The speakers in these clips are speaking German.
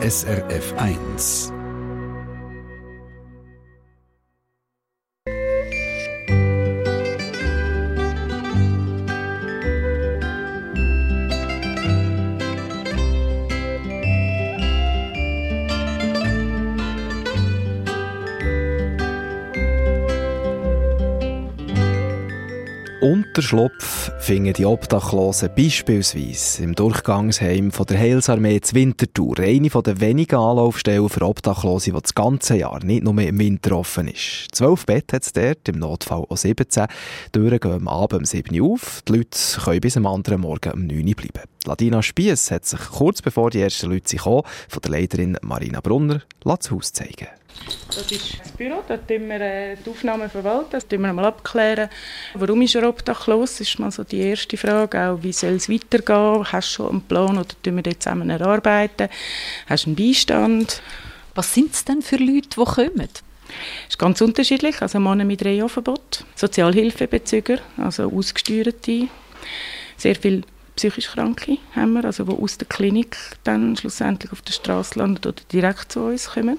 SRF 1. Unterschlupf finden die Obdachlosen beispielsweise im Durchgangsheim von der Heilsarmee zur Winterthur, eine der wenigen Anlaufstellen für Obdachlose, die das ganze Jahr, nicht nur im Winter offen ist. Zwölf Bett hat es dort, im Notfall auch 17. Die Türen gehen am Abend um 7 Uhr auf, die Leute können bis am anderen Morgen um 9 Uhr bleiben. Ladina Spiess hat sich kurz bevor die ersten Leute kommen, von der Leiterin Marina Brunner das Haus zeigen das ist das Büro, dort tun wir äh, die Aufnahmen verwalten, das tun wir mal abklären. Warum ist er obdachlos? Das ist mal so die erste Frage. Auch wie soll es weitergehen? Hast du schon einen Plan oder tun wir dort zusammen erarbeiten? Hast du einen Beistand? Was sind es denn für Leute, die kommen? Es ist ganz unterschiedlich. Also Männer mit Reha-Verbot, Sozialhilfebezüger, also Ausgesteuerte, sehr viele psychisch Kranke haben wir, also die aus der Klinik dann schlussendlich auf der Straße landen oder direkt zu uns kommen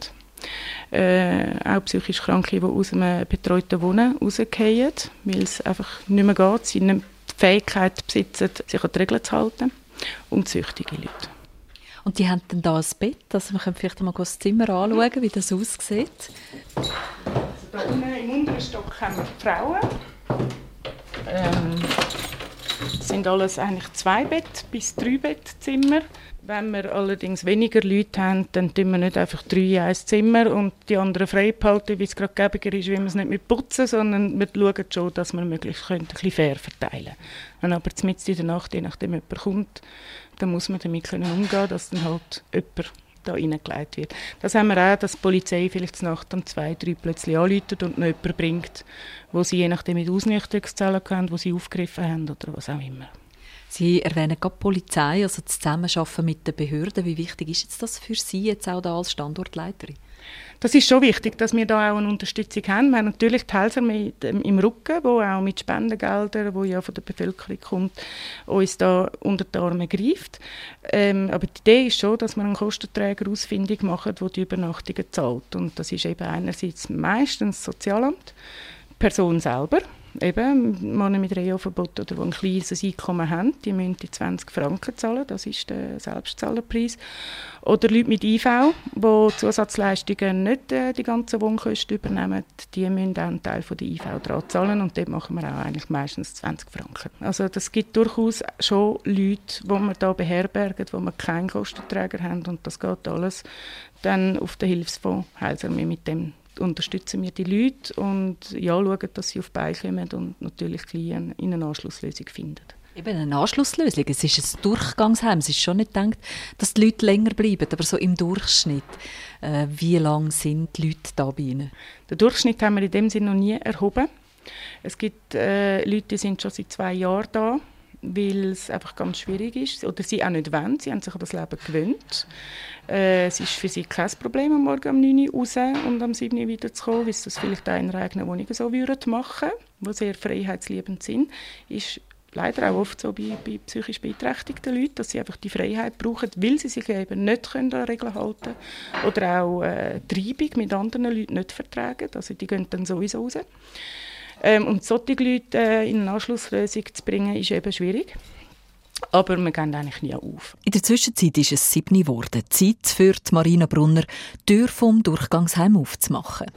äh, auch psychisch Kranke, die aus einem betreuten Wohnen rausgehen, weil es einfach nicht mehr geht, sie nicht die Fähigkeit besitzen, sich an die Regeln zu halten und süchtige Leute. Und die haben dann da ein Bett, also wir können vielleicht mal das Zimmer anschauen, wie das aussieht. Also da unten im unteren Stock haben wir die Frauen. Ähm, das sind alles eigentlich zwei Bett bis drei Bettzimmer. Wenn wir allerdings weniger Leute haben, dann tun wir nicht einfach drei in ein Zimmer und die anderen frei behalten, wie es gerade gäbiger ist, wie wir es nicht mit putzen, sondern wir schauen schon, dass wir möglichst ein bisschen fair verteilen können. Wenn aber mitten in der Nacht, je nachdem jemand kommt, dann muss man damit können umgehen, dass dann halt jemand da reingelegt wird. Das haben wir auch, dass die Polizei vielleicht Nacht um zwei, drei plötzlich anläutet und noch jemanden bringt, wo sie je nachdem mit Ausnüchterungszellen haben, wo sie aufgegriffen haben oder was auch immer. Sie erwähnen gerade die Polizei, also das Zusammenarbeiten mit den Behörden. Wie wichtig ist jetzt das für Sie jetzt auch da als Standortleiterin? Das ist schon wichtig, dass wir da auch eine Unterstützung haben. Wir haben natürlich die Helfer im Rücken, wo auch mit Spendengeldern, wo ja von der Bevölkerung kommt, uns da unter die Arme greift. Ähm, aber die Idee ist schon, dass man einen Kostenträger ausfindig macht, der die Übernachtungen zahlt. Und das ist eben einerseits meistens das Sozialamt, die Person selber, eben Männer mit Reha-Verbot oder die ein kleines Einkommen haben, die müssen die 20 Franken zahlen, das ist der Selbstzahlerpreis. Oder Leute mit IV, die Zusatzleistungen nicht äh, die ganzen Wohnkosten übernehmen, die müssen auch einen Teil von der IV dran zahlen und dort machen wir auch eigentlich meistens 20 Franken. Also das gibt durchaus schon Leute, die wir da beherbergen, wo wir keinen Kostenträger haben und das geht alles dann auf den Hilfsfonds Heilsarmee mit dem unterstützen wir die Leute und ja, schauen, dass sie auf Beine kommen und natürlich in eine Anschlusslösung finden. Eben eine Anschlusslösung. Es ist ein Durchgangsheim. Es ist schon nicht gedacht, dass die Leute länger bleiben, aber so im Durchschnitt. Äh, wie lange sind die Leute da bei Ihnen? Den Durchschnitt haben wir in dem Sinne noch nie erhoben. Es gibt äh, Leute, die sind schon seit zwei Jahren da weil es einfach ganz schwierig ist oder sie auch nicht wollen. Sie haben sich an das Leben gewöhnt. Äh, es ist für sie kein Problem, am Morgen um 9 Uhr raus und am 7 Uhr wieder zu kommen, wie sie das vielleicht auch in ihrer eigenen Wohnung so würden machen die sehr freiheitsliebend sind. Ist leider auch oft so bei, bei psychisch beeinträchtigten Leuten, dass sie einfach die Freiheit brauchen, weil sie sich eben nicht können an Regeln halten oder auch äh, Treibung mit anderen Leuten nicht vertragen. Also die gehen dann sowieso raus. Ähm, und solche Leute äh, in eine Anschlusslösung zu bringen, ist eben schwierig. Aber wir gehen eigentlich nie auf. In der Zwischenzeit ist es sieben geworden. Zeit für die Marina Brunner, die Tür vom Durchgangsheim aufzumachen.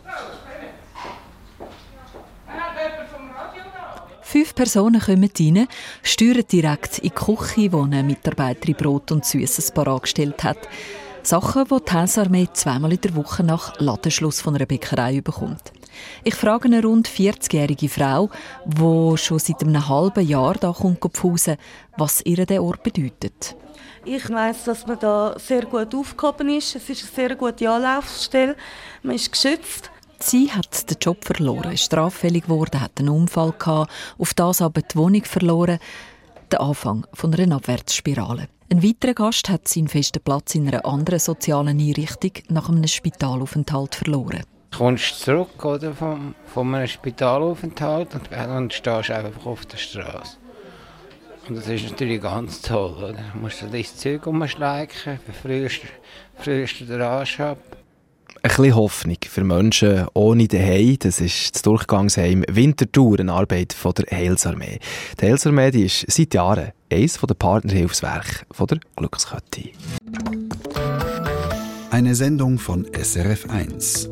Fünf Personen kommen rein, steuern direkt in die Küche, wo eine Mitarbeiterin Brot und Süßes parat hat. Sachen, die die Hausarmee zweimal in der Woche nach Ladenschluss von einer Bäckerei bekommt. Ich frage eine rund 40-jährige Frau, die schon seit einem halben Jahr da kommt pfusen, was ihr der Ort bedeutet. Ich weiß, dass man da sehr gut aufgehoben ist. Es ist eine sehr gute Anlaufstelle. Man ist geschützt. Sie hat den Job verloren, ist straffällig geworden, hat einen Unfall gehabt, auf das aber die Wohnung verloren. Der Anfang von einer Abwärtsspirale. Ein weiterer Gast hat seinen festen Platz in einer anderen sozialen Einrichtung nach einem Spitalaufenthalt verloren kommst zurück oder, vom, von einem Spitalaufenthalt und, und stehst einfach auf der Straße. Und das ist natürlich ganz toll, oder? Du musst dein Zeug umschleichen, frühest, frühest den Arsch ab. Ein bisschen Hoffnung für Menschen ohne Daheim, das ist das Durchgangsheim Winterthur, eine Arbeit von der Heilsarmee. Die Heilsarmee die ist seit Jahren eines der Partnerhilfswerke der Glückskette. Eine Sendung von SRF1.